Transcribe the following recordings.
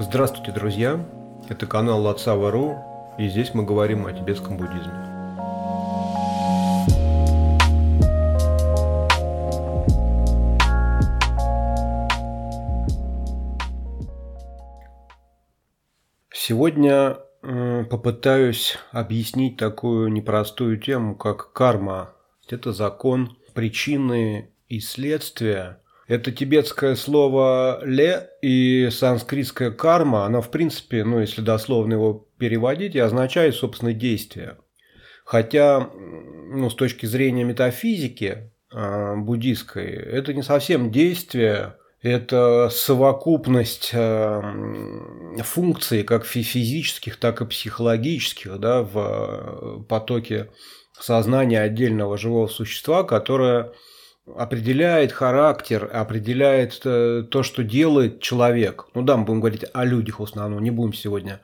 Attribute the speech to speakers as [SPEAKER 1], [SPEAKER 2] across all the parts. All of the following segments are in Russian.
[SPEAKER 1] Здравствуйте, друзья! Это канал Лацава.ру, и здесь мы говорим о тибетском буддизме. Сегодня попытаюсь объяснить такую непростую тему, как карма. Это закон причины и следствия – это тибетское слово «ле» и санскритское «карма», оно, в принципе, ну, если дословно его переводить, и означает, собственно, действие. Хотя, ну, с точки зрения метафизики э, буддийской, это не совсем действие, это совокупность э, функций, как физических, так и психологических, да, в потоке сознания отдельного живого существа, которое определяет характер, определяет э, то, что делает человек. Ну да, мы будем говорить о людях в основном, не будем сегодня,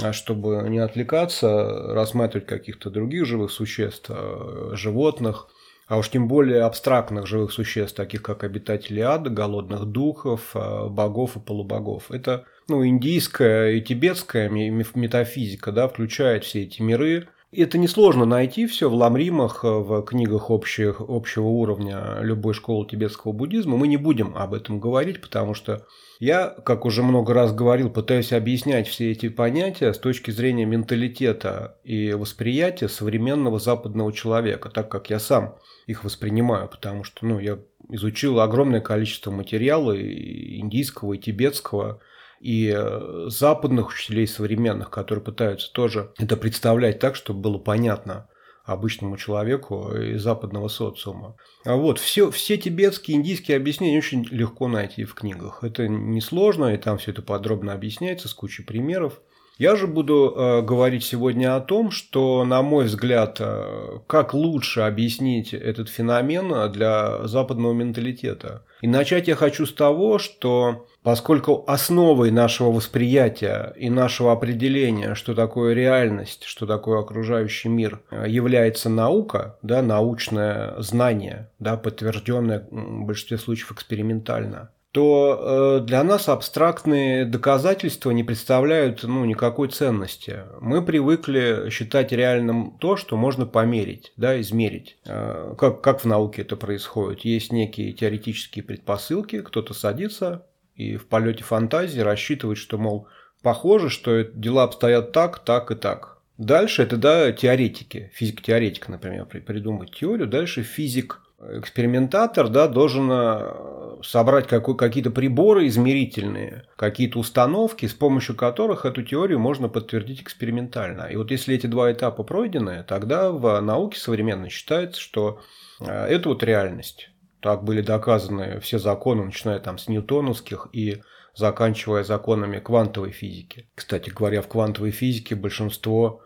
[SPEAKER 1] а чтобы не отвлекаться, рассматривать каких-то других живых существ, э, животных, а уж тем более абстрактных живых существ, таких как обитатели ада, голодных духов, э, богов и полубогов. Это ну, индийская и тибетская метафизика да, включает все эти миры, это несложно найти все в ламримах, э, в книгах общих, общего уровня любой школы тибетского буддизма. Мы не будем об этом говорить, потому что я, как уже много раз говорил, пытаюсь объяснять все эти понятия с точки зрения менталитета и восприятия современного западного человека, так как я сам их воспринимаю, потому что ну, я изучил огромное количество материала и индийского, и тибетского, и э, западных учителей современных, которые пытаются тоже это представлять так, чтобы было понятно обычному человеку из западного социума. А вот все, все тибетские, индийские объяснения очень легко найти в книгах. Это несложно, и там все это подробно объясняется с кучей примеров. Я же буду э, говорить сегодня о том, что, на мой взгляд, э, как лучше объяснить этот феномен для западного менталитета. И начать я хочу с того, что поскольку основой нашего восприятия и нашего определения, что такое реальность, что такое окружающий мир, э, является наука, да, научное знание, да, подтвержденное в большинстве случаев экспериментально, то э, для нас абстрактные доказательства не представляют ну, никакой ценности. Мы привыкли считать реальным то, что можно померить, да, измерить. Э, как, как в науке это происходит? Есть некие теоретические предпосылки, кто-то садится и в полете фантазии рассчитывает, что, мол, похоже, что дела обстоят так, так и так. Дальше это, да, теоретики, физик-теоретик, например, придумать теорию. Дальше физик экспериментатор да, должен э, собрать какой, какие-то приборы измерительные, какие-то установки, с помощью которых эту теорию можно подтвердить экспериментально. И вот если эти два этапа пройдены, тогда в науке современной считается, что э, это вот реальность. Так были доказаны все законы, начиная там с ньютоновских и заканчивая законами квантовой физики. Кстати говоря, в квантовой физике большинство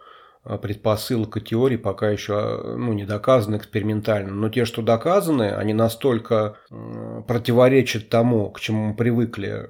[SPEAKER 1] предпосылок и теорий пока еще э, ну, не доказаны экспериментально. Но те, что доказаны, они настолько противоречат тому, к чему мы привыкли, э,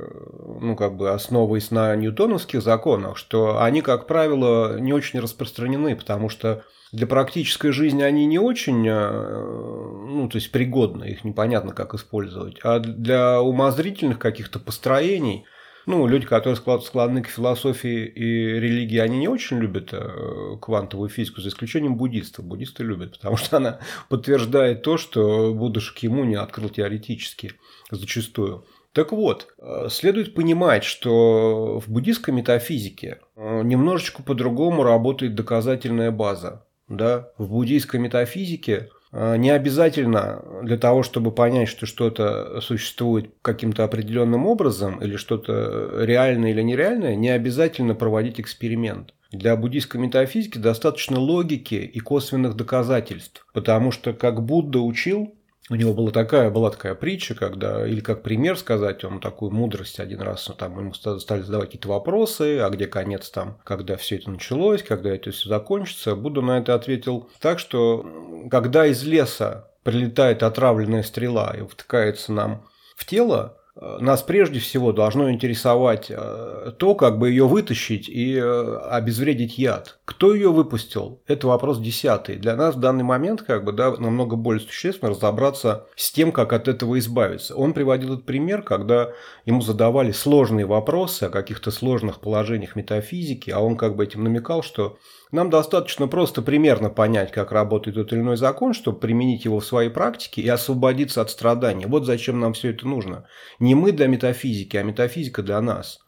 [SPEAKER 1] ну, как бы основываясь на ньютоновских законах, что они, как правило, не очень распространены, потому что для практической жизни они не очень, ну, то есть пригодны, их непонятно, как использовать. А для умозрительных каких-то построений – ну, люди, которые склонны к философии и религии, они не очень любят э, квантовую физику, за исключением буддистов. Буддисты любят, потому что она подтверждает то, что Будда Шакьямуни открыл теоретически зачастую. Так вот, э, следует понимать, что в буддистской метафизике э, немножечко по-другому работает доказательная база. Да? В буддийской метафизике не обязательно для того, чтобы понять, что что-то существует каким-то определенным образом или что-то реальное или нереальное, не обязательно проводить эксперимент. Для буддийской метафизики достаточно логики и косвенных доказательств, потому что, как Будда учил, у него была такая, была такая притча, когда, или как пример сказать, он такую мудрость один раз, ну, там ему стали задавать какие-то вопросы, а где конец там, когда все это началось, когда это все закончится. Будда на это ответил так, что когда из леса прилетает отравленная стрела и втыкается нам в тело, нас прежде всего должно интересовать э, то, как бы ее вытащить и э, обезвредить яд. Кто ее выпустил? Это вопрос десятый. Для нас в данный момент как бы, да, намного более существенно разобраться с тем, как от этого избавиться. Он приводил этот пример, когда ему задавали сложные вопросы о каких-то сложных положениях метафизики, а он как бы этим намекал, что нам достаточно просто примерно понять, как работает тот или иной закон, чтобы применить его в своей практике и освободиться от страданий. Вот зачем нам все это нужно. Не мы для метафизики, а метафизика для нас.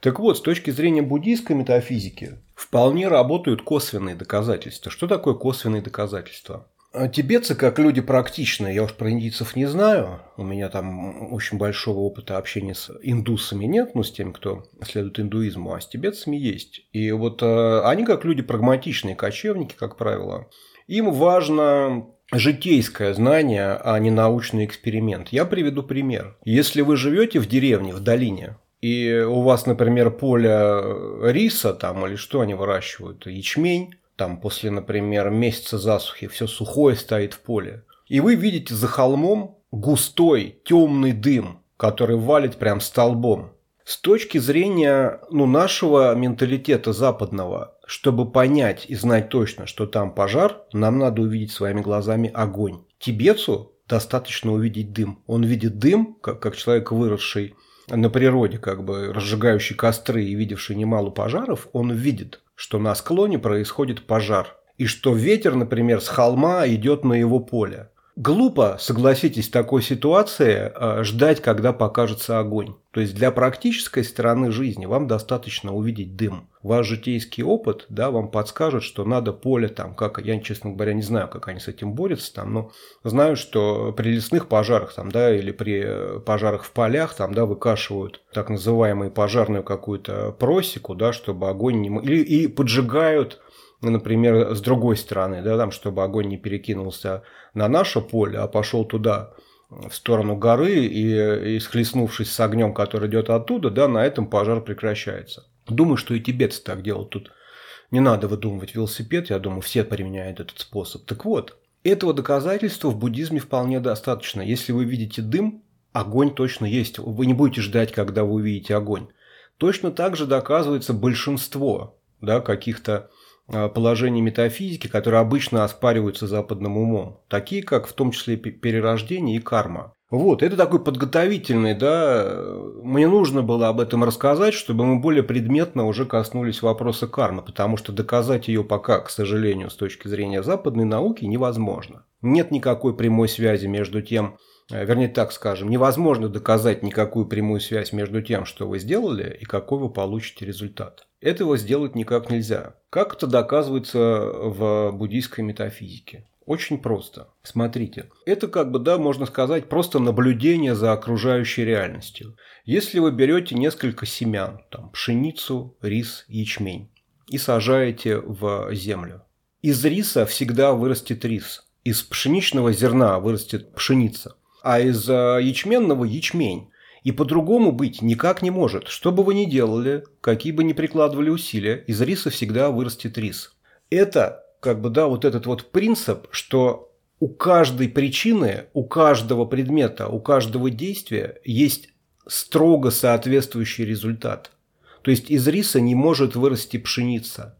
[SPEAKER 1] Так вот, с точки зрения буддийской метафизики, вполне работают косвенные доказательства. Что такое косвенные доказательства? А тибетцы, как люди практичные, я уж про индийцев не знаю, у меня там очень большого опыта общения с индусами нет, ну, с теми, кто следует индуизму, а с тибетцами есть. И вот э, они, как люди прагматичные, кочевники, как правило, им важно житейское знание, а не научный эксперимент. Я приведу пример. Если вы живете в деревне, в долине, и у вас, например, поле риса там или что они выращивают, ячмень, там после, например, месяца засухи все сухое стоит в поле. И вы видите за холмом густой темный дым, который валит прям столбом. С точки зрения ну, нашего менталитета западного, чтобы понять и знать точно, что там пожар, нам надо увидеть своими глазами огонь. Тибетцу достаточно увидеть дым. Он видит дым, как, как человек, выросший на природе, как бы разжигающий костры и видевший немало пожаров, он видит, что на склоне происходит пожар, и что ветер, например, с холма идет на его поле. Глупо, согласитесь, такой ситуации э, ждать, когда покажется огонь. То есть для практической стороны жизни вам достаточно увидеть дым. Ваш житейский опыт да, вам подскажет, что надо поле там, как я, честно говоря, не знаю, как они с этим борются, там, но знаю, что при лесных пожарах там, да, или при э, пожарах в полях там, да, выкашивают так называемую пожарную какую-то просеку, да, чтобы огонь не... Или, и поджигают например, с другой стороны, да, там, чтобы огонь не перекинулся на наше поле, а пошел туда, в сторону горы, и, и схлестнувшись с огнем, который идет оттуда, да, на этом пожар прекращается. Думаю, что и тибетцы так делают. Тут не надо выдумывать велосипед, я думаю, все применяют этот способ. Так вот, этого доказательства в буддизме вполне достаточно. Если вы видите дым, огонь точно есть. Вы не будете ждать, когда вы увидите огонь. Точно так же доказывается большинство да, каких-то положений метафизики, которые обычно оспариваются западным умом, такие как в том числе перерождение и карма. Вот, это такой подготовительный, да, мне нужно было об этом рассказать, чтобы мы более предметно уже коснулись вопроса кармы, потому что доказать ее пока, к сожалению, с точки зрения западной науки невозможно. Нет никакой прямой связи между тем, э, вернее так скажем, невозможно доказать никакую прямую связь между тем, что вы сделали, и какой вы получите результат. Этого сделать никак нельзя. Как это доказывается в буддийской метафизике? Очень просто. Смотрите, это как бы, да, можно сказать, просто наблюдение за окружающей реальностью. Если вы берете несколько семян, там, пшеницу, рис, ячмень, и сажаете в землю. Из риса всегда вырастет рис, из пшеничного зерна вырастет пшеница, а из э, ячменного – ячмень. И по-другому быть никак не может. Что бы вы ни делали, какие бы ни прикладывали усилия, из риса всегда вырастет рис. Это как бы, да, вот этот вот принцип, что у каждой причины, у каждого предмета, у каждого действия есть строго соответствующий результат. То есть из риса не может вырасти пшеница,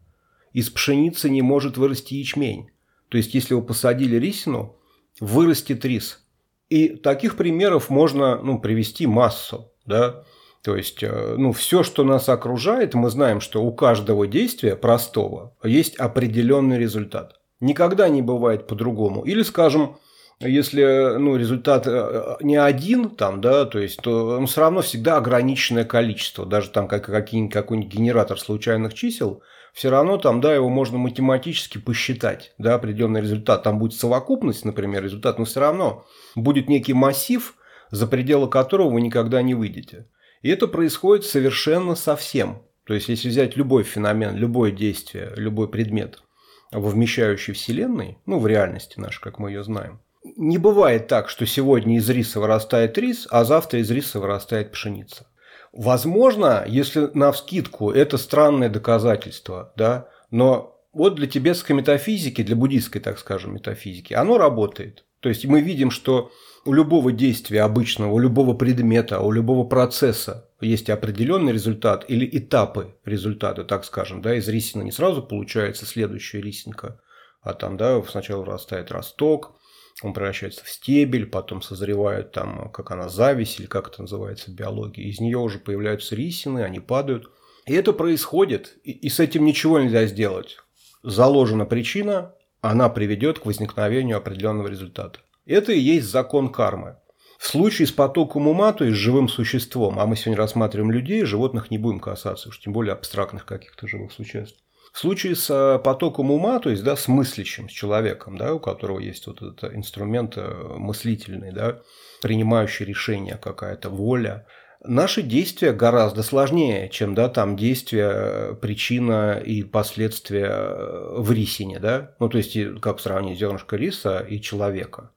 [SPEAKER 1] из пшеницы не может вырасти ячмень. То есть если вы посадили рисину, вырастет рис. И таких примеров можно ну, привести массу. Да? То есть, э, ну, все, что нас окружает, мы знаем, что у каждого действия простого есть определенный результат. Никогда не бывает по-другому. Или, скажем, если ну, результат э, не один, там, да, то есть, то ну, все равно всегда ограниченное количество. Даже там как, какой-нибудь генератор случайных чисел, все равно там, да, его можно математически посчитать, да, определенный результат. Там будет совокупность, например, результат, но все равно будет некий массив, за пределы которого вы никогда не выйдете. И это происходит совершенно со всем. То есть, если взять любой феномен, любое действие, любой предмет, во вмещающей Вселенной, ну, в реальности нашей, как мы ее знаем, не бывает так, что сегодня из риса вырастает рис, а завтра из риса вырастает пшеница. Возможно, если на вскидку это странное доказательство, да, но вот для тибетской метафизики, для буддийской, так скажем, метафизики, оно работает. То есть мы видим, что у любого действия обычного, у любого предмета, у любого процесса есть определенный результат или этапы результата, так скажем, да, из рисины не сразу получается следующая рисинка, а там, да, сначала вырастает росток, он превращается в стебель, потом созревает там, как она, зависть или как это называется в биологии. Из нее уже появляются рисины, они падают. И это происходит, и, и с этим ничего нельзя сделать. Заложена причина, она приведет к возникновению определенного результата. Это и есть закон кармы. В случае с потоком ума, то есть живым существом, а мы сегодня рассматриваем людей, животных не будем касаться, уж тем более абстрактных каких-то живых существ. В случае с э, потоком ума, то есть да, с мыслящим, с человеком, да, у которого есть вот этот инструмент э, мыслительный, да, принимающий решение какая-то воля, Наши действия гораздо сложнее, чем да, там действия, причина и последствия э, в рисине. Да? Ну, то есть, как сравнить зернышко риса и человека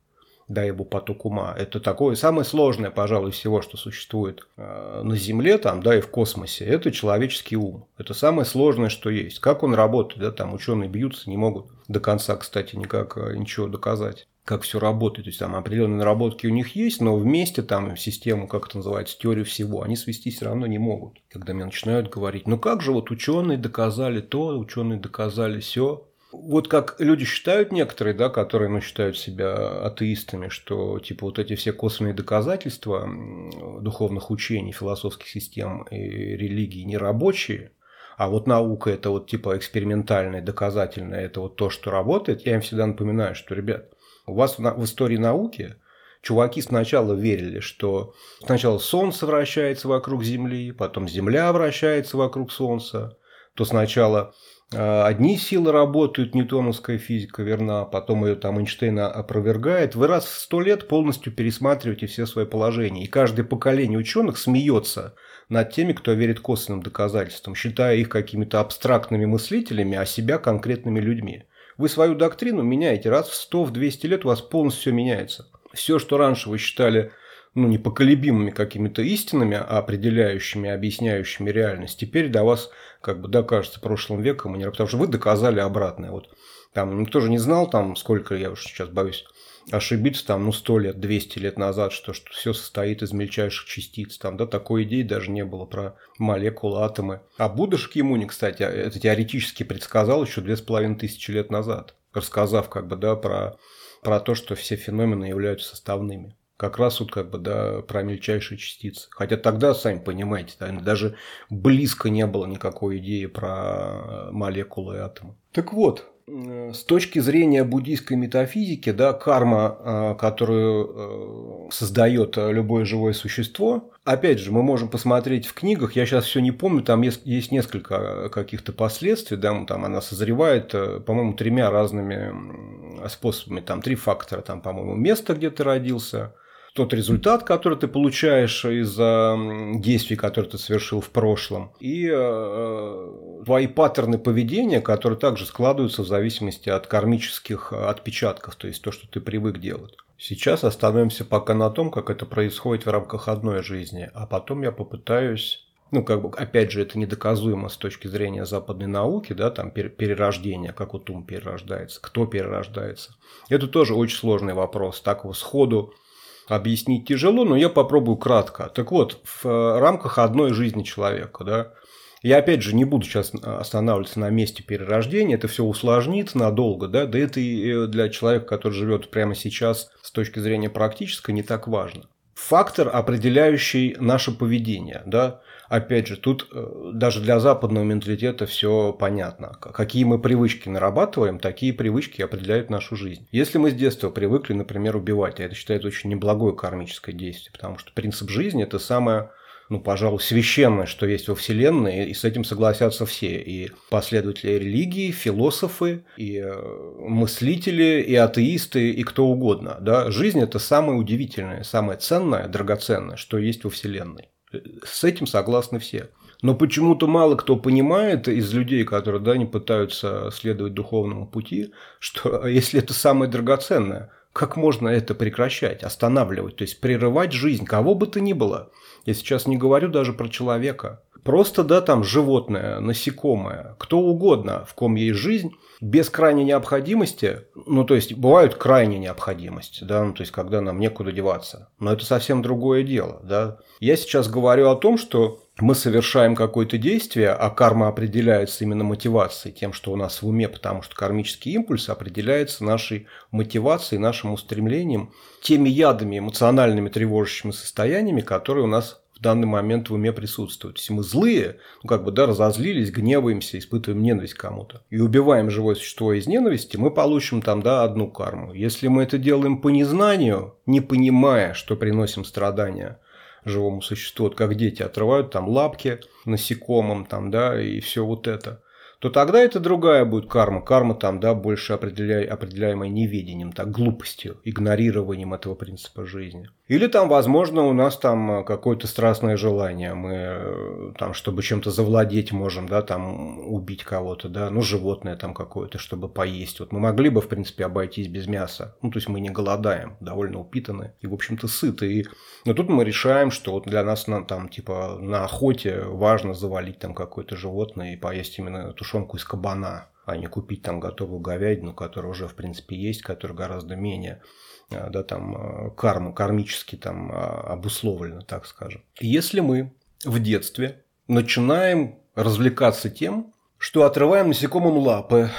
[SPEAKER 1] да, его поток ума. Это такое самое сложное, пожалуй, всего, что существует э, на Земле там, да, и в космосе. Это человеческий ум. Это самое сложное, что есть. Как он работает, да, там ученые бьются, не могут до конца, кстати, никак э, ничего доказать как все работает. То есть там определенные наработки у них есть, но вместе там систему, как это называется, теорию всего, они свести все равно не могут. Когда мне начинают говорить, ну как же вот ученые доказали то, ученые доказали все. Вот как люди считают некоторые, да, которые ну, считают себя атеистами, что типа вот эти все косвенные доказательства духовных учений, философских систем и религий нерабочие, а вот наука это вот типа экспериментальное, доказательное, это вот то, что работает, я им всегда напоминаю, что, ребят, у вас в истории науки чуваки сначала верили, что сначала Солнце вращается вокруг Земли, потом Земля вращается вокруг Солнца, то сначала одни силы работают, ньютоновская физика верна, потом ее там Эйнштейн опровергает. Вы раз в сто лет полностью пересматриваете все свои положения. И каждое поколение ученых смеется над теми, кто верит косвенным доказательствам, считая их какими-то абстрактными мыслителями, а себя конкретными людьми. Вы свою доктрину меняете раз в 100, в 200 лет у вас полностью все меняется. Все, что раньше вы считали ну, непоколебимыми какими-то истинами, а определяющими, объясняющими реальность, теперь до вас как бы докажется прошлым веком, потому что вы доказали обратное. Вот там никто же не знал, там, сколько, я уже сейчас боюсь ошибиться, там, ну, 100 лет, 200 лет назад, что, что все состоит из мельчайших частиц. Там, да, такой идеи даже не было про молекулы, атомы. А Будда Шакьямуни, кстати, это теоретически предсказал еще 2500 лет назад, рассказав как бы, да, про, про то, что все феномены являются составными. Как раз вот как бы, да, про мельчайшие частицы. Хотя тогда, сами понимаете, да, даже близко не было никакой идеи про молекулы и атомы. Так вот, с точки зрения буддийской метафизики, да, карма, а, которую э, создает любое живое существо, опять же, мы можем посмотреть в книгах, я сейчас все не помню, там есть, есть несколько каких-то последствий, да, там она созревает, э, по-моему, тремя разными способами, там три фактора, там, по-моему, место, где ты родился, тот результат, который ты получаешь из-за действий, которые ты совершил в прошлом, и э, твои паттерны поведения, которые также складываются в зависимости от кармических отпечатков, то есть то, что ты привык делать. Сейчас остановимся пока на том, как это происходит в рамках одной жизни, а потом я попытаюсь ну, как бы, опять же, это недоказуемо с точки зрения западной науки, да, там перерождение, как вот ум перерождается, кто перерождается. Это тоже очень сложный вопрос. Так вот сходу объяснить тяжело, но я попробую кратко. Так вот, в э, рамках одной жизни человека, да, я опять же не буду сейчас останавливаться на месте перерождения, это все усложнит надолго, да, да это и э, для человека, который живет прямо сейчас с точки зрения практической, не так важно. Фактор, определяющий наше поведение, да, опять же, тут э, даже для западного менталитета все понятно. Какие мы привычки нарабатываем, такие привычки определяют нашу жизнь. Если мы с детства привыкли, например, убивать, а это считается очень неблагое кармическое действие, потому что принцип жизни – это самое ну, пожалуй, священное, что есть во Вселенной, и с этим согласятся все. И последователи религии, философы, и э, мыслители, и атеисты, и кто угодно. Да? Жизнь – это самое удивительное, самое ценное, драгоценное, что есть во Вселенной. С этим согласны все. Но почему-то мало кто понимает из людей, которые да, не пытаются следовать духовному пути, что если это самое драгоценное, как можно это прекращать, останавливать, то есть прерывать жизнь кого бы то ни было. Я сейчас не говорю даже про человека. Просто, да, там животное, насекомое, кто угодно, в ком есть жизнь, без крайней необходимости, ну, то есть, бывают крайние необходимости, да, ну, то есть, когда нам некуда деваться. Но это совсем другое дело, да. Я сейчас говорю о том, что мы совершаем какое-то действие, а карма определяется именно мотивацией, тем, что у нас в уме, потому что кармический импульс определяется нашей мотивацией, нашим устремлением, теми ядами, эмоциональными тревожащими состояниями, которые у нас данный момент в уме присутствуют. Если мы злые, ну как бы да, разозлились, гневаемся, испытываем ненависть к кому-то и убиваем живое существо из ненависти, мы получим там да одну карму. Если мы это делаем по незнанию, не понимая, что приносим страдания, живому существу, вот как дети отрывают там лапки насекомым, там, да, и все вот это то тогда это другая будет карма. Карма там, да, больше определяй, определяемая неведением, так, глупостью, игнорированием этого принципа жизни. Или там, возможно, у нас там какое-то страстное желание, мы э, там, чтобы чем-то завладеть можем, да, там убить кого-то, да, ну, животное там какое-то, чтобы поесть. Вот мы могли бы, в принципе, обойтись без мяса. Ну, то есть мы не голодаем, довольно упитаны и, в общем-то, сыты. И... Но тут мы решаем, что вот для нас на, там, типа, на охоте важно завалить там какое-то животное и поесть именно тушенку из кабана а не купить там готовую говядину, которая уже, в принципе, есть, которая гораздо менее Э, да, там, э, карму, кармически там а, обусловлено, так скажем. Если мы в детстве начинаем развлекаться тем, что отрываем насекомым лапы,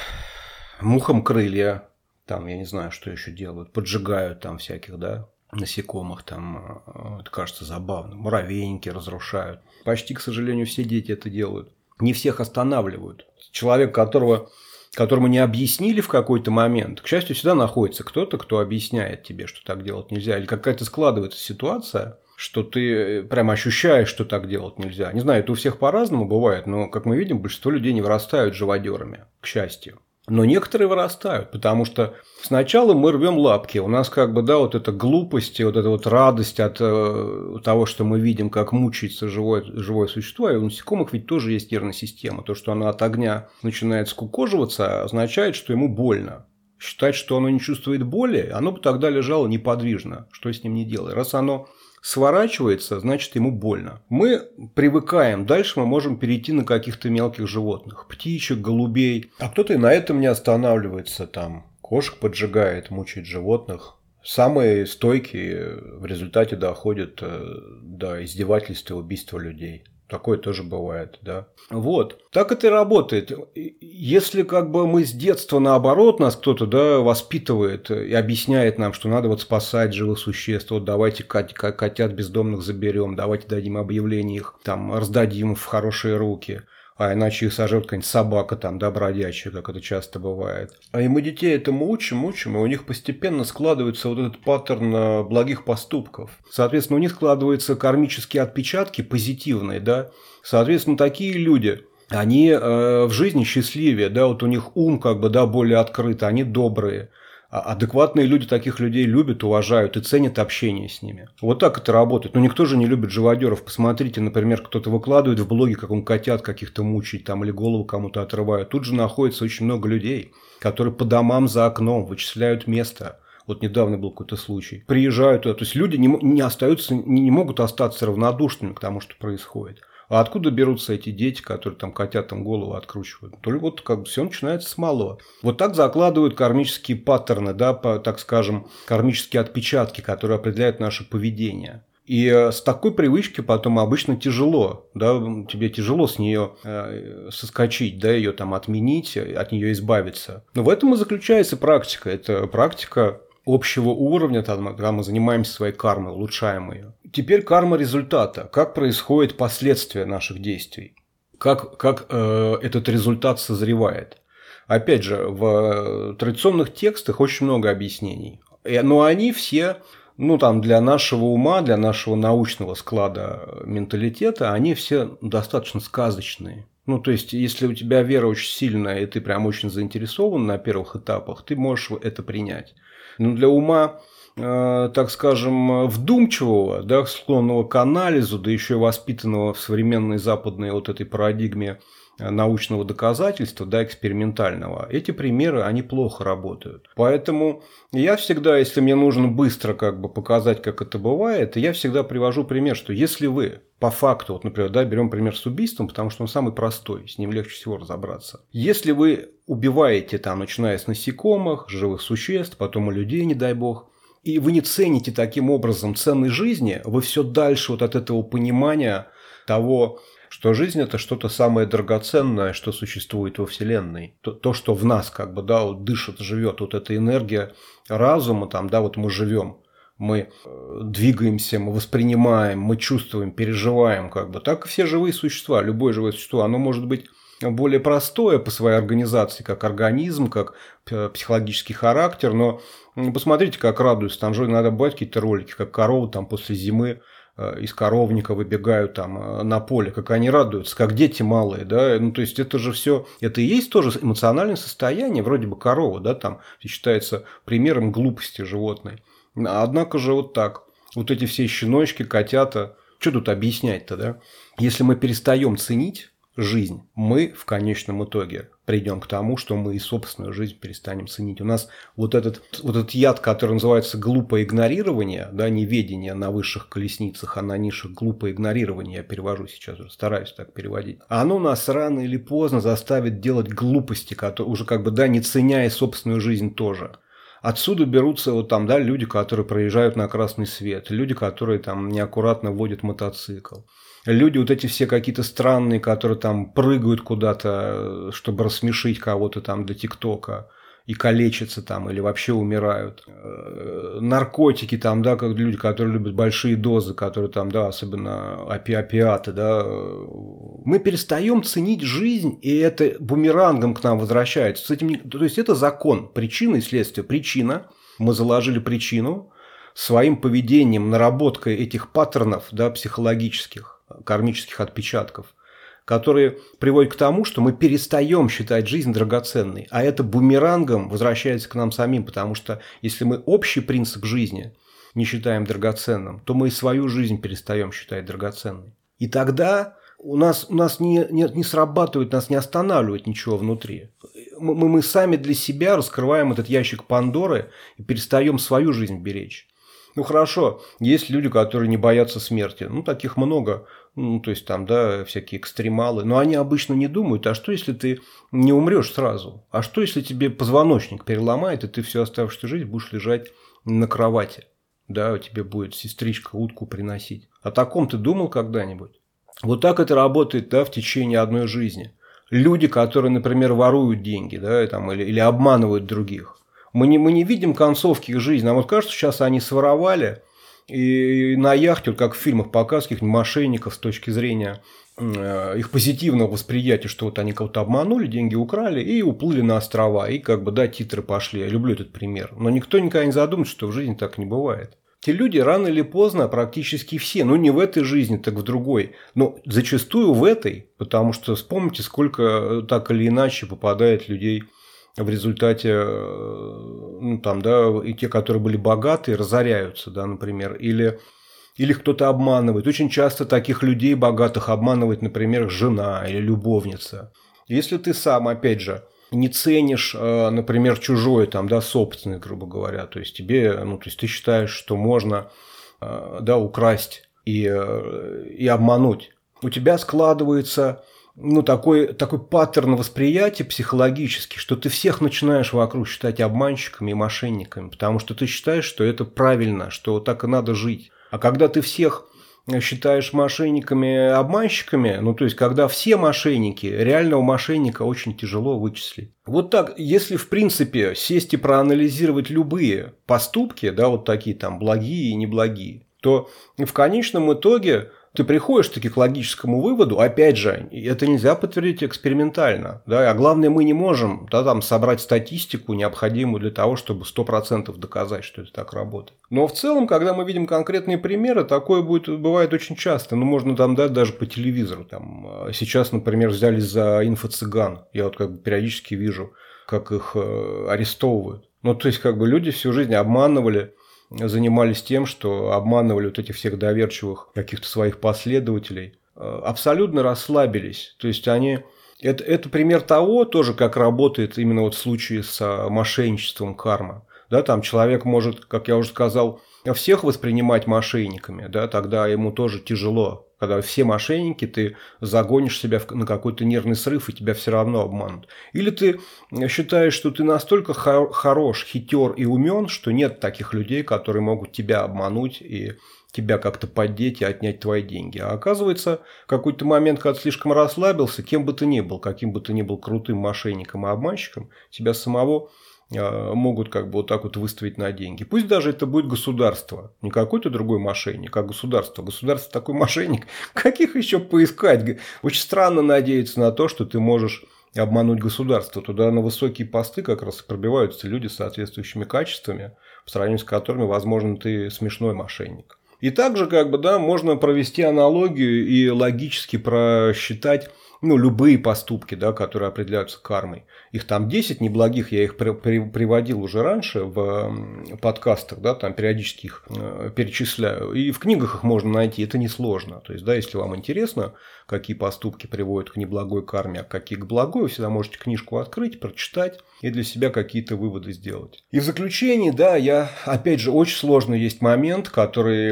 [SPEAKER 1] мухам крылья, там, я не знаю, что еще делают, поджигают там всяких, да, насекомых, там, э, это кажется забавно, муравейники разрушают. Почти, к сожалению, все дети это делают. Не всех останавливают. Человек, которого которому не объяснили в какой-то момент, к счастью, всегда находится кто-то, кто объясняет тебе, что так делать нельзя. Или какая-то складывается ситуация, что ты прям ощущаешь, что так делать нельзя. Не знаю, это у всех по-разному бывает, но, как мы видим, большинство людей не вырастают живодерами, к счастью. Но некоторые вырастают, потому что сначала мы рвем лапки. У нас как бы, да, вот эта глупость, вот эта вот радость от э, того, что мы видим, как мучается живое, живое существо. И у насекомых ведь тоже есть нервная система. То, что оно от огня начинает скукоживаться, означает, что ему больно. Считать, что оно не чувствует боли, оно бы тогда лежало неподвижно. Что с ним не делай. Раз оно сворачивается, значит ему больно. Мы привыкаем, дальше мы можем перейти на каких-то мелких животных, птичек, голубей. А кто-то и на этом не останавливается, там кошек поджигает, мучает животных. Самые стойкие в результате доходят э, до издевательства и убийства людей. Такое тоже бывает, да. Вот. Так это и работает. Если как бы мы с детства наоборот нас кто-то да, воспитывает и объясняет нам, что надо вот спасать живых существ, вот давайте котят бездомных заберем, давайте дадим объявление их, там раздадим в хорошие руки – а иначе их сожрет какая-нибудь собака там, да, бродячая, как это часто бывает. А и мы детей этому учим, учим, и у них постепенно складывается вот этот паттерн э, благих поступков. Соответственно, у них складываются кармические отпечатки позитивные, да. Соответственно, такие люди, они э, в жизни счастливее, да, вот у них ум как бы, да, более открытый, они добрые – адекватные люди таких людей любят, уважают и ценят общение с ними. Вот так это работает. Но никто же не любит живодеров. Посмотрите, например, кто-то выкладывает в блоге, как он котят каких-то мучает там или голову кому-то отрывают. Тут же находится очень много людей, которые по домам за окном вычисляют место. Вот недавно был какой-то случай. Приезжают туда. То есть люди не, не остаются, не, не могут остаться равнодушными к тому, что происходит. А откуда берутся эти дети, которые там котят там голову откручивают? Только вот как бы все начинается с малого. Вот так закладывают кармические паттерны, да, по, так скажем, кармические отпечатки, которые определяют наше поведение. И э, с такой привычки потом обычно тяжело, да, тебе тяжело с нее э, соскочить, да, ее там отменить, от нее избавиться. Но в этом и заключается практика. Это практика общего уровня, когда мы занимаемся своей кармой, улучшаем ее. Теперь карма результата. Как происходит последствия наших действий? Как, как э, этот результат созревает? Опять же, в традиционных текстах очень много объяснений. Но они все ну, там, для нашего ума, для нашего научного склада менталитета, они все достаточно сказочные. Ну, то есть, если у тебя вера очень сильная, и ты прям очень заинтересован на первых этапах, ты можешь это принять. Но для ума, э, так скажем, вдумчивого, да, склонного к анализу, да еще и воспитанного в современной западной вот этой парадигме э, научного доказательства, да, экспериментального, эти примеры, они плохо работают. Поэтому я всегда, если мне нужно быстро как бы показать, как это бывает, я всегда привожу пример, что если вы по факту, вот, например, да, берем пример с убийством, потому что он самый простой, с ним легче всего разобраться. Если вы убиваете там, начиная с насекомых, живых существ, потом и людей, не дай бог, и вы не цените таким образом ценной жизни, вы все дальше вот от этого понимания того, что жизнь это что-то самое драгоценное, что существует во Вселенной. То, то что в нас как бы, да, вот дышит, живет, вот эта энергия разума, там, да, вот мы живем мы э, двигаемся, мы воспринимаем, мы чувствуем, переживаем, как бы. Так и все живые существа, любое живое существо, оно может быть более простое по своей организации, как организм, как психологический характер, но посмотрите, как радуются, там же иногда бывают какие-то ролики, как коровы там после зимы э, из коровника выбегают там э, на поле, как они радуются, как дети малые, да, ну то есть это же все, это и есть тоже эмоциональное состояние, вроде бы корова, да, там считается примером глупости животной. Однако же вот так. Вот эти все щеночки, котята. Что тут объяснять-то, да? Если мы перестаем ценить жизнь, мы в конечном итоге придем к тому, что мы и собственную жизнь перестанем ценить. У нас вот этот, вот этот яд, который называется глупое игнорирование, да, неведение на высших колесницах, а на низших глупое игнорирование, я перевожу сейчас, стараюсь так переводить, оно нас рано или поздно заставит делать глупости, которые уже как бы, да, не ценя и собственную жизнь тоже. Отсюда берутся вот там, да, люди, которые проезжают на красный свет, люди, которые там неаккуратно водят мотоцикл. Люди вот эти все какие-то странные, которые там прыгают куда-то, чтобы рассмешить кого-то там для ТикТока и калечатся там или вообще умирают. Э, наркотики там, да, как люди, которые любят большие дозы, которые там, да, особенно опи опиаты, да. Мы перестаем ценить жизнь, и это бумерангом к нам возвращается. С этим, то есть это закон, причина и следствие. Причина, мы заложили причину, своим поведением, наработкой этих паттернов да, психологических, кармических отпечатков – которые приводят к тому, что мы перестаем считать жизнь драгоценной, а это бумерангом возвращается к нам самим, потому что если мы общий принцип жизни не считаем драгоценным, то мы и свою жизнь перестаем считать драгоценной. И тогда у нас, у нас не, не, не срабатывает, нас не останавливает ничего внутри. Мы, мы сами для себя раскрываем этот ящик Пандоры и перестаем свою жизнь беречь. Ну хорошо, есть люди, которые не боятся смерти. Ну, таких много ну, то есть там, да, всякие экстремалы, но они обычно не думают, а что, если ты не умрешь сразу? А что, если тебе позвоночник переломает, и ты всю оставшуюся жизнь будешь лежать на кровати? Да, тебе будет сестричка утку приносить. О таком ты думал когда-нибудь? Вот так это работает, да, в течение одной жизни. Люди, которые, например, воруют деньги, да, там, или, или обманывают других. Мы не, мы не видим концовки их жизни. Нам вот кажется, сейчас они своровали, и на яхте, вот как в фильмах показывают, мошенников с точки зрения э, их позитивного восприятия, что вот они кого-то обманули, деньги украли и уплыли на острова. И как бы, да, титры пошли. Я люблю этот пример. Но никто никогда не задумывается, что в жизни так не бывает. Те люди рано или поздно, практически все, ну не в этой жизни, так в другой, но зачастую в этой, потому что вспомните, сколько так или иначе попадает людей в результате, э, ну, там, да, и те, которые были богатые, разоряются, да, например, или, или кто-то обманывает. Очень часто таких людей богатых обманывает, например, жена или любовница. Если ты сам, опять же, не ценишь, э, например, чужое, там, да, собственное, грубо говоря, то есть тебе, ну, то есть ты считаешь, что можно, э, да, украсть и, и обмануть, у тебя складывается ну, такой, такой паттерн восприятия психологический, что ты всех начинаешь вокруг считать обманщиками и мошенниками, потому что ты считаешь, что это правильно, что так и надо жить. А когда ты всех считаешь мошенниками, обманщиками, ну, то есть, когда все мошенники, реального мошенника очень тяжело вычислить. Вот так, если, в принципе, сесть и проанализировать любые поступки, да, вот такие там благие и неблагие, то в конечном итоге ты приходишь таки к логическому выводу, опять же, это нельзя подтвердить экспериментально, да, а главное, мы не можем да, там, собрать статистику, необходимую для того, чтобы 100% доказать, что это так работает. Но в целом, когда мы видим конкретные примеры, такое будет, бывает очень часто, ну, можно там дать даже по телевизору, там, а сейчас, например, взялись за инфо-цыган, я вот как бы периодически вижу, как их э, арестовывают. Ну, то есть, как бы люди всю жизнь обманывали, занимались тем, что обманывали вот этих всех доверчивых каких-то своих последователей, э, абсолютно расслабились. То есть они... Это, это пример того тоже, как работает именно вот в случае с э, мошенничеством карма. Да, там человек может, как я уже сказал, всех воспринимать мошенниками, да, тогда ему тоже тяжело. Когда все мошенники, ты загонишь себя на какой-то нервный срыв, и тебя все равно обманут. Или ты считаешь, что ты настолько хорош, хитер и умен, что нет таких людей, которые могут тебя обмануть и тебя как-то поддеть и отнять твои деньги. А оказывается, какой-то момент, когда ты слишком расслабился, кем бы ты ни был, каким бы ты ни был крутым мошенником и обманщиком, тебя самого могут как бы вот так вот выставить на деньги. Пусть даже это будет государство, не какой-то другой мошенник, а государство. Государство такой мошенник, каких еще поискать? Очень странно надеяться на то, что ты можешь обмануть государство. Туда на высокие посты как раз пробиваются люди с соответствующими качествами, по сравнению с которыми, возможно, ты смешной мошенник. И также, как бы, да, можно провести аналогию и логически просчитать ну, любые поступки, да, которые определяются кармой. Их там 10 неблагих, я их при, при, приводил уже раньше в подкастах, да, там периодически их э, перечисляю. И в книгах их можно найти, это несложно. То есть, да, если вам интересно, какие поступки приводят к неблагой карме, а какие к благой, вы всегда можете книжку открыть, прочитать и для себя какие-то выводы сделать. И в заключении, да, я, опять же, очень сложный есть момент, который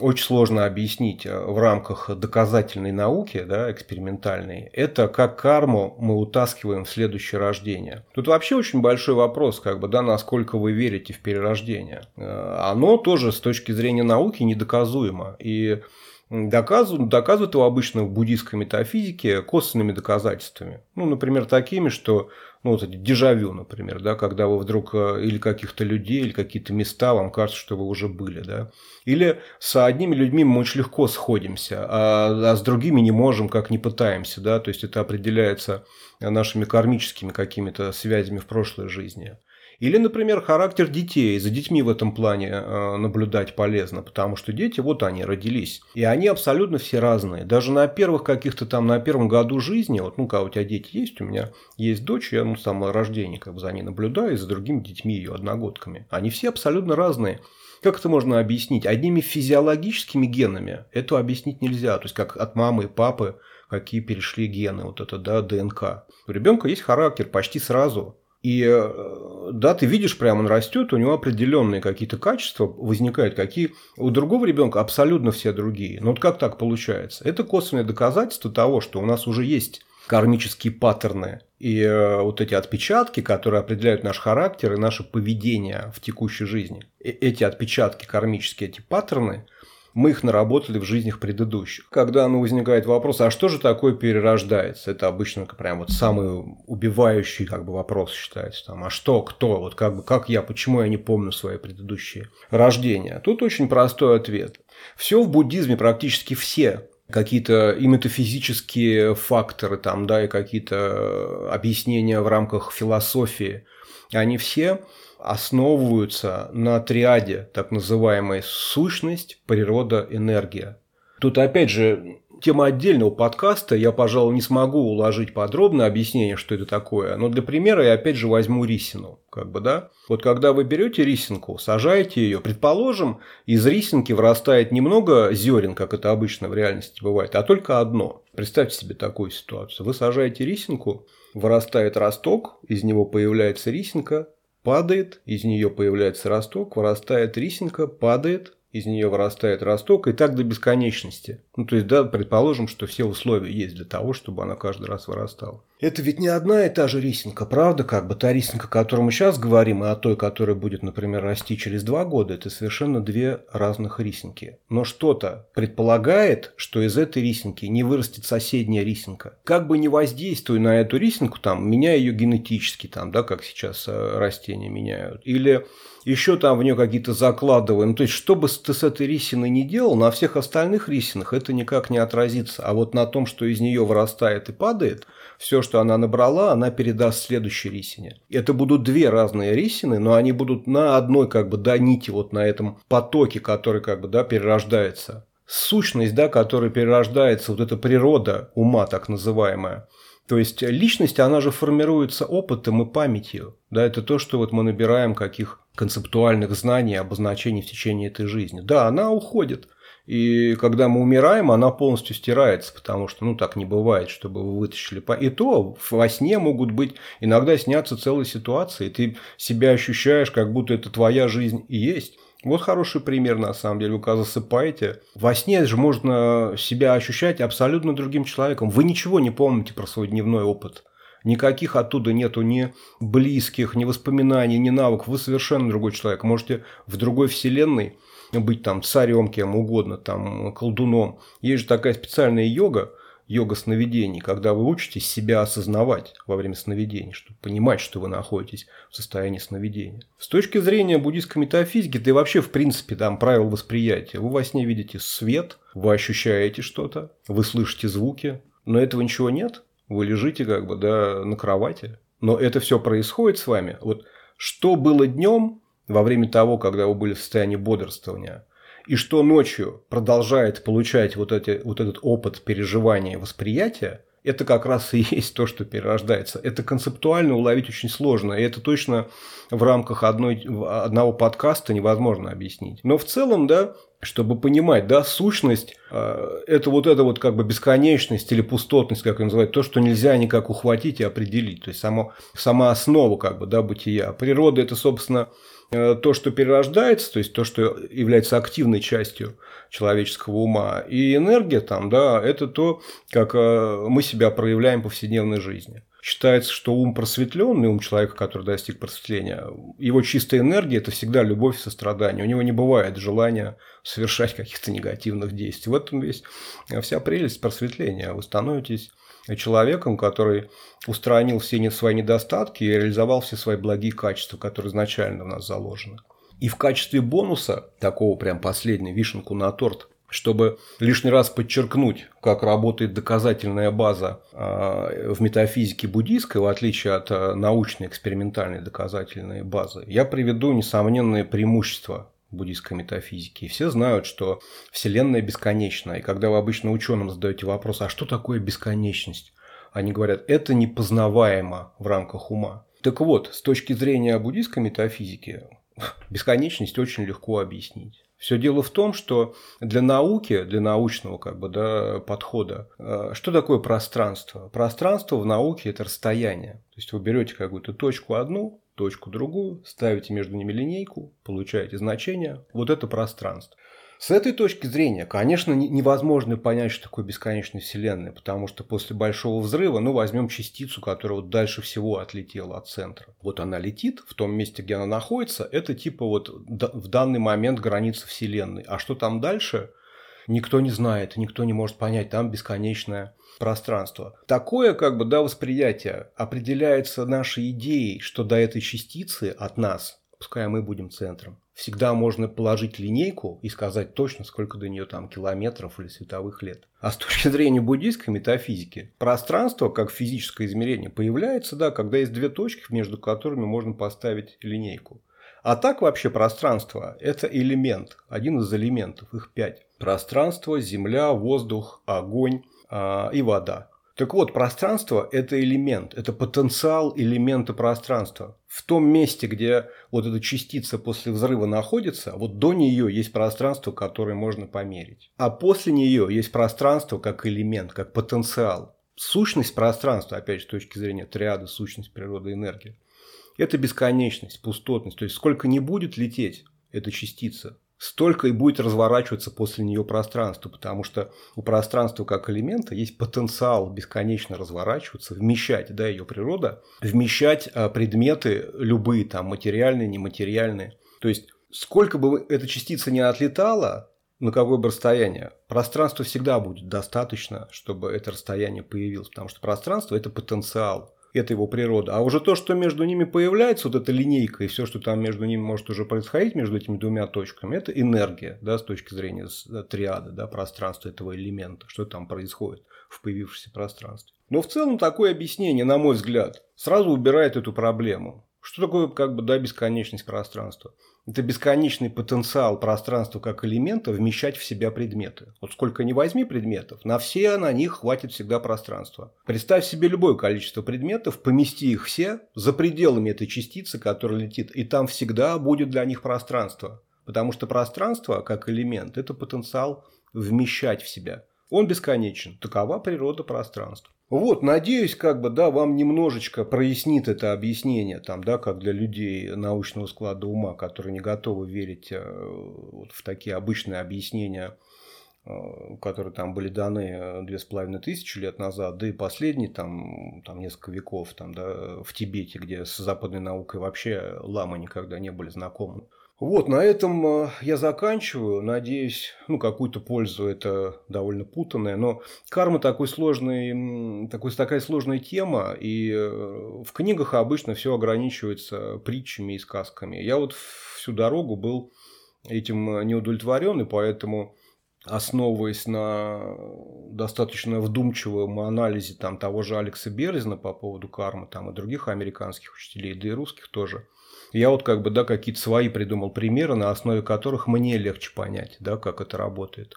[SPEAKER 1] очень сложно объяснить э, в рамках доказательной науки, да, экспериментальной. Это как карму мы утаскиваем в следующее рождение. Тут вообще очень большой вопрос, как бы, да, насколько вы верите в перерождение. Э, оно тоже с точки зрения науки недоказуемо. И Доказывают, доказывают его обычно в буддийской метафизике косвенными доказательствами. Ну, например, такими, что ну, вот эти дежавю, например, да, когда вы вдруг э, или каких-то людей, или какие-то места, вам кажется, что вы уже были, да. Или с одними людьми мы очень легко сходимся, а, а с другими не можем, как не пытаемся, да, то есть это определяется нашими кармическими какими-то связями в прошлой жизни. Или, например, характер детей. За детьми в этом плане э, наблюдать полезно, потому что дети, вот они, родились. И они абсолютно все разные. Даже на первых каких-то там, на первом году жизни, вот, ну, когда у тебя дети есть, у меня есть дочь, я, ну, с самого рождения как бы за ней наблюдаю, и за другими детьми ее одногодками. Они все абсолютно разные. Как это можно объяснить? Одними физиологическими генами это объяснить нельзя. То есть, как от мамы и папы какие перешли гены, вот это, да, ДНК. У ребенка есть характер почти сразу. И э, да, ты видишь, прямо он растет, у него определенные какие-то качества возникают, какие у другого ребенка абсолютно все другие. Но вот как так получается? Это косвенное доказательство того, что у нас уже есть кармические паттерны и э, вот эти отпечатки, которые определяют наш характер и наше поведение в текущей жизни. Эти отпечатки кармические, эти паттерны – мы их наработали в жизнях предыдущих. Когда ну, возникает вопрос, а что же такое перерождается? Это обычно прям вот самый убивающий как бы вопрос считается. Там, а что, кто, вот как бы, как я, почему я не помню свои предыдущие рождения? Тут очень простой ответ. Все в буддизме, практически все какие-то и метафизические факторы там, да, и какие-то объяснения в рамках философии, они все основываются на триаде, так называемой сущность, природа, энергия. Тут опять же тема отдельного подкаста, я, пожалуй, не смогу уложить подробное объяснение, что это такое, но для примера я опять же возьму рисину, как бы, да. Вот когда вы берете рисинку, сажаете ее, предположим, из рисинки вырастает немного зерен, как это обычно в реальности бывает, а только одно. Представьте себе такую ситуацию. Вы сажаете рисинку, вырастает росток, из него появляется рисинка, падает, из нее появляется росток, вырастает рисинка, падает, из нее вырастает росток, и так до бесконечности. Ну, то есть, да, предположим, что все условия есть для того, чтобы она каждый раз вырастала. Это ведь не одна и та же рисинка, правда? Как бы та рисинка, о которой мы сейчас говорим, и о той, которая будет, например, расти через два года, это совершенно две разных рисинки. Но что-то предполагает, что из этой рисинки не вырастет соседняя рисинка. Как бы не воздействуя на эту рисинку, там, меняя ее генетически, там, да, как сейчас э, растения меняют, или еще там в нее какие-то закладываем. То есть, что бы ты с этой рисиной не делал, на всех остальных рисинах это никак не отразится. А вот на том, что из нее вырастает и падает, все, что она набрала, она передаст следующей рисине. Это будут две разные рисины, но они будут на одной как бы да, нити, вот на этом потоке, который как бы да, перерождается. Сущность, да, которая перерождается, вот эта природа ума так называемая, то есть личность, она же формируется опытом и памятью. Да, это то, что вот мы набираем каких концептуальных знаний, обозначений в течение этой жизни. Да, она уходит. И когда мы умираем, она полностью стирается, потому что, ну, так не бывает, чтобы вы вытащили. И то во сне могут быть, иногда снятся целые ситуации, и ты себя ощущаешь, как будто это твоя жизнь и есть. Вот хороший пример, на самом деле. Вы когда засыпаете, во сне же можно себя ощущать абсолютно другим человеком. Вы ничего не помните про свой дневной опыт. Никаких оттуда нету ни близких, ни воспоминаний, ни навыков. Вы совершенно другой человек. Можете в другой вселенной быть там царем, кем угодно, там колдуном. Есть же такая специальная йога, йога сновидений, когда вы учитесь себя осознавать во время сновидений, чтобы понимать, что вы находитесь в состоянии сновидения. С точки зрения буддийской метафизики, да и вообще, в принципе, там правил восприятия, вы во сне видите свет, вы ощущаете что-то, вы слышите звуки, но этого ничего нет, вы лежите как бы да, на кровати, но это все происходит с вами. Вот что было днем во время того, когда вы были в состоянии бодрствования – и что ночью продолжает получать вот, эти, вот этот опыт переживания восприятия, это как раз и есть то, что перерождается. Это концептуально уловить очень сложно, и это точно в рамках одной, одного подкаста невозможно объяснить. Но в целом, да, чтобы понимать, да, сущность э, это вот это вот как бы бесконечность или пустотность, как ее называют, то, что нельзя никак ухватить и определить, то есть само, сама основа как бы, да, бытия. Природа это, собственно, то, что перерождается, то есть то, что является активной частью человеческого ума, и энергия там, да, это то, как э, мы себя проявляем в повседневной жизни. Считается, что ум просветленный, ум человека, который достиг просветления, его чистая энергия – это всегда любовь и сострадание. У него не бывает желания совершать каких-то негативных действий. В этом весь вся прелесть просветления. Вы становитесь человеком, который устранил все свои недостатки и реализовал все свои благие качества, которые изначально в нас заложены. И в качестве бонуса, такого прям последней вишенку на торт, чтобы лишний раз подчеркнуть, как работает доказательная база а, в метафизике буддийской, в отличие от а, научной экспериментальной доказательной базы, я приведу несомненные преимущества буддийской метафизики. И все знают, что Вселенная бесконечна. И когда вы обычно ученым задаете вопрос, а что такое бесконечность? Они говорят, это непознаваемо в рамках ума. Так вот, с точки зрения буддийской метафизики, бесконечность очень легко объяснить. Все дело в том, что для науки, для научного как бы, да, подхода, э, что такое пространство? Пространство в науке – это расстояние. То есть вы берете какую-то точку одну, точку другую, ставите между ними линейку, получаете значение. Вот это пространство. С этой точки зрения, конечно, невозможно понять, что такое бесконечная Вселенная, потому что после Большого Взрыва, ну, возьмем частицу, которая вот дальше всего отлетела от центра. Вот она летит в том месте, где она находится, это типа вот в данный момент граница Вселенной. А что там дальше, никто не знает, никто не может понять, там бесконечная пространство. Такое как бы да, восприятие определяется нашей идеей, что до этой частицы от нас, пускай мы будем центром, всегда можно положить линейку и сказать точно, сколько до нее там километров или световых лет. А с точки зрения буддийской метафизики, пространство как физическое измерение появляется, да, когда есть две точки, между которыми можно поставить линейку. А так вообще пространство – это элемент, один из элементов, их пять. Пространство, земля, воздух, огонь, а, и вода. Так вот, пространство – это элемент, это потенциал элемента пространства. В том месте, где вот эта частица после взрыва находится, вот до нее есть пространство, которое можно померить. А после нее есть пространство как элемент, как потенциал. Сущность пространства, опять же, с точки зрения триады, сущность природы, энергии, это бесконечность, пустотность. То есть, сколько не будет лететь эта частица, столько и будет разворачиваться после нее пространство, потому что у пространства как элемента есть потенциал бесконечно разворачиваться, вмещать, да, ее природа, вмещать а, предметы любые, там, материальные, нематериальные. То есть, сколько бы эта частица не отлетала, на какое бы расстояние, пространства всегда будет достаточно, чтобы это расстояние появилось, потому что пространство – это потенциал это его природа. А уже то, что между ними появляется, вот эта линейка и все, что там между ними может уже происходить, между этими двумя точками, это энергия, да, с точки зрения триады, да, пространства этого элемента, что там происходит в появившемся пространстве. Но в целом такое объяснение, на мой взгляд, сразу убирает эту проблему. Что такое как бы да, бесконечность пространства? Это бесконечный потенциал пространства как элемента вмещать в себя предметы. Вот сколько ни возьми предметов, на все на них хватит всегда пространства. Представь себе любое количество предметов, помести их все за пределами этой частицы, которая летит, и там всегда будет для них пространство. Потому что пространство как элемент – это потенциал вмещать в себя Он бесконечен. Такова природа пространства. Вот, надеюсь, как бы, да, вам немножечко прояснит это объяснение, там, да, как для людей научного склада ума, которые не готовы верить э, вот в такие обычные объяснения, э, которые там были даны э, две с половиной тысячи лет назад, да и последние там, там несколько веков там, да, в Тибете, где с западной наукой вообще ламы никогда не были знакомы. Вот, на этом э, я заканчиваю. Надеюсь, ну, какую-то пользу это довольно путанное. Но карма такой сложный, такой, такая сложная тема. И э, в книгах обычно все ограничивается притчами и сказками. Я вот всю дорогу был этим не удовлетворен, и поэтому основываясь на достаточно вдумчивом анализе там, того же Алекса Берзина по поводу кармы там, и других американских учителей, да и русских тоже, я вот как бы, да, какие-то свои придумал примеры, на основе которых мне легче понять, да, как это работает.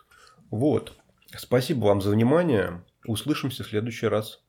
[SPEAKER 1] Вот. Спасибо вам за внимание. Услышимся в следующий раз.